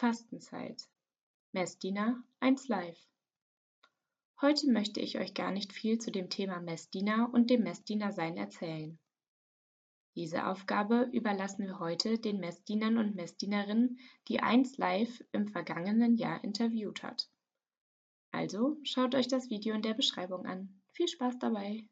Fastenzeit. Messdiener 1 Live. Heute möchte ich euch gar nicht viel zu dem Thema Messdiener und dem Messdienersein erzählen. Diese Aufgabe überlassen wir heute den Messdienern und Messdienerinnen, die 1 Live im vergangenen Jahr interviewt hat. Also schaut euch das Video in der Beschreibung an. Viel Spaß dabei!